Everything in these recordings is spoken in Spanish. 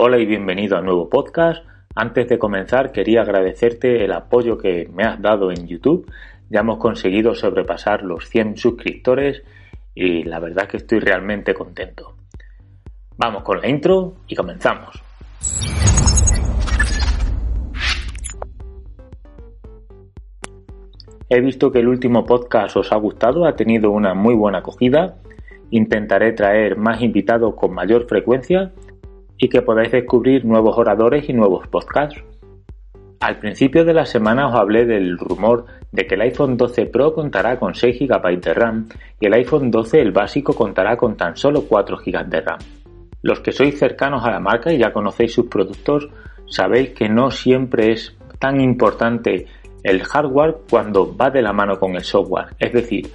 Hola y bienvenido a nuevo podcast. Antes de comenzar quería agradecerte el apoyo que me has dado en YouTube. Ya hemos conseguido sobrepasar los 100 suscriptores y la verdad que estoy realmente contento. Vamos con la intro y comenzamos. He visto que el último podcast os ha gustado, ha tenido una muy buena acogida. Intentaré traer más invitados con mayor frecuencia y que podáis descubrir nuevos oradores y nuevos podcasts. Al principio de la semana os hablé del rumor de que el iPhone 12 Pro contará con 6 GB de RAM y el iPhone 12 el básico contará con tan solo 4 GB de RAM. Los que sois cercanos a la marca y ya conocéis sus productos sabéis que no siempre es tan importante el hardware cuando va de la mano con el software. Es decir,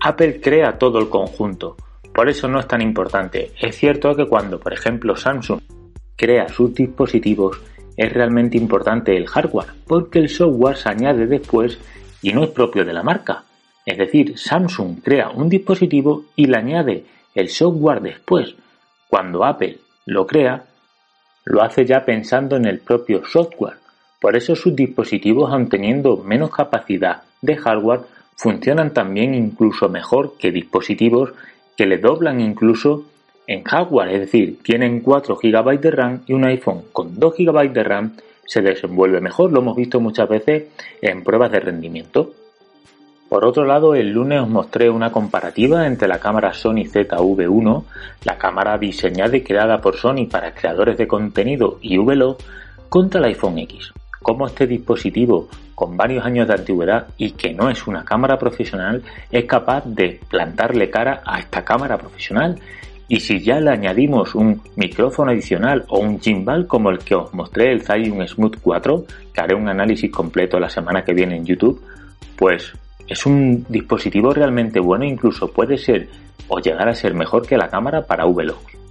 Apple crea todo el conjunto, por eso no es tan importante. Es cierto que cuando, por ejemplo, Samsung crea sus dispositivos, es realmente importante el hardware, porque el software se añade después y no es propio de la marca. Es decir, Samsung crea un dispositivo y le añade el software después. Cuando Apple lo crea, lo hace ya pensando en el propio software. Por eso sus dispositivos, aun teniendo menos capacidad de hardware, funcionan también incluso mejor que dispositivos que le doblan incluso en hardware, es decir, tienen 4 GB de RAM y un iPhone con 2 GB de RAM se desenvuelve mejor, lo hemos visto muchas veces en pruebas de rendimiento. Por otro lado, el lunes os mostré una comparativa entre la cámara Sony ZV1, la cámara diseñada y creada por Sony para creadores de contenido y VLO, contra el iPhone X cómo este dispositivo con varios años de antigüedad y que no es una cámara profesional es capaz de plantarle cara a esta cámara profesional. Y si ya le añadimos un micrófono adicional o un gimbal como el que os mostré, el Zhiyun Smooth 4, que haré un análisis completo la semana que viene en YouTube, pues es un dispositivo realmente bueno, incluso puede ser o llegar a ser mejor que la cámara para vlogs.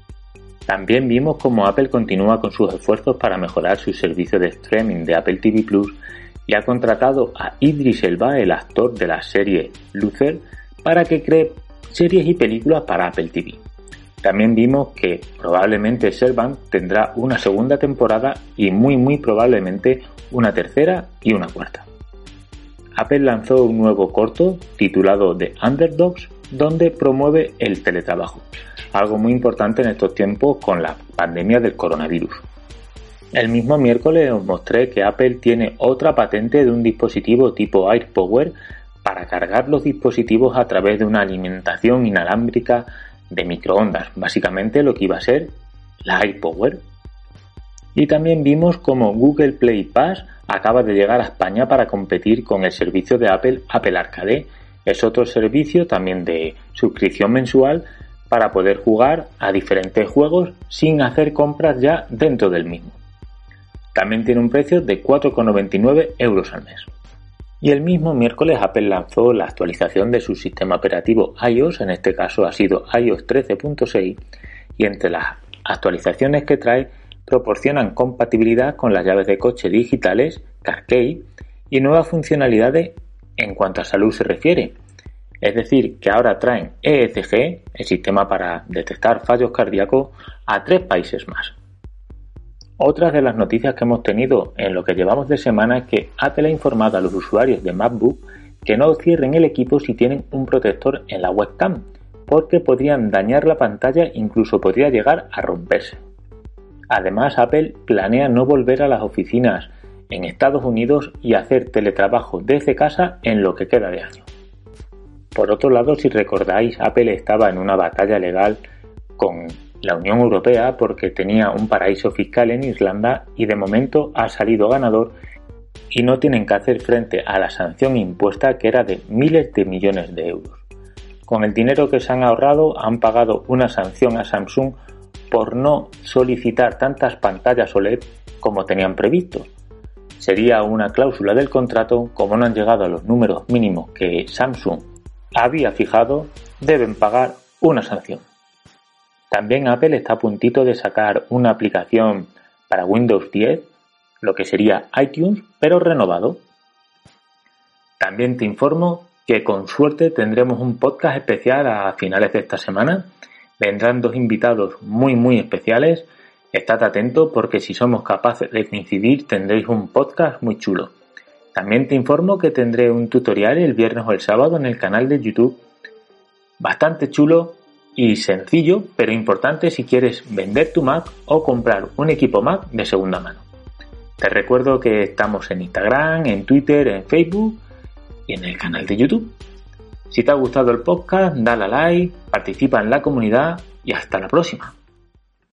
También vimos cómo Apple continúa con sus esfuerzos para mejorar su servicio de streaming de Apple TV Plus y ha contratado a Idris Elba, el actor de la serie Luther, para que cree series y películas para Apple TV. También vimos que probablemente Servant tendrá una segunda temporada y muy muy probablemente una tercera y una cuarta. Apple lanzó un nuevo corto titulado The Underdogs donde promueve el teletrabajo algo muy importante en estos tiempos con la pandemia del coronavirus. El mismo miércoles os mostré que Apple tiene otra patente de un dispositivo tipo AirPower para cargar los dispositivos a través de una alimentación inalámbrica de microondas, básicamente lo que iba a ser la AirPower. Y también vimos cómo Google Play Pass acaba de llegar a España para competir con el servicio de Apple Apple Arcade. Es otro servicio también de suscripción mensual para poder jugar a diferentes juegos sin hacer compras ya dentro del mismo. También tiene un precio de 4,99 euros al mes. Y el mismo miércoles Apple lanzó la actualización de su sistema operativo iOS, en este caso ha sido iOS 13.6, y entre las actualizaciones que trae proporcionan compatibilidad con las llaves de coche digitales, CarKey, y nuevas funcionalidades en cuanto a salud se refiere, es decir, que ahora traen ECG, el sistema para detectar fallos cardíacos, a tres países más. Otra de las noticias que hemos tenido en lo que llevamos de semana es que Apple ha informado a los usuarios de MacBook que no cierren el equipo si tienen un protector en la webcam, porque podrían dañar la pantalla e incluso podría llegar a romperse. Además, Apple planea no volver a las oficinas en Estados Unidos y hacer teletrabajo desde casa en lo que queda de año. Por otro lado, si recordáis, Apple estaba en una batalla legal con la Unión Europea porque tenía un paraíso fiscal en Irlanda y de momento ha salido ganador y no tienen que hacer frente a la sanción impuesta que era de miles de millones de euros. Con el dinero que se han ahorrado han pagado una sanción a Samsung por no solicitar tantas pantallas OLED como tenían previsto. Sería una cláusula del contrato, como no han llegado a los números mínimos que Samsung había fijado, deben pagar una sanción. También Apple está a puntito de sacar una aplicación para Windows 10, lo que sería iTunes, pero renovado. También te informo que con suerte tendremos un podcast especial a finales de esta semana. Vendrán dos invitados muy muy especiales Estad atento porque si somos capaces de coincidir tendréis un podcast muy chulo. También te informo que tendré un tutorial el viernes o el sábado en el canal de YouTube. Bastante chulo y sencillo, pero importante si quieres vender tu Mac o comprar un equipo Mac de segunda mano. Te recuerdo que estamos en Instagram, en Twitter, en Facebook y en el canal de YouTube. Si te ha gustado el podcast, dale a like, participa en la comunidad y hasta la próxima.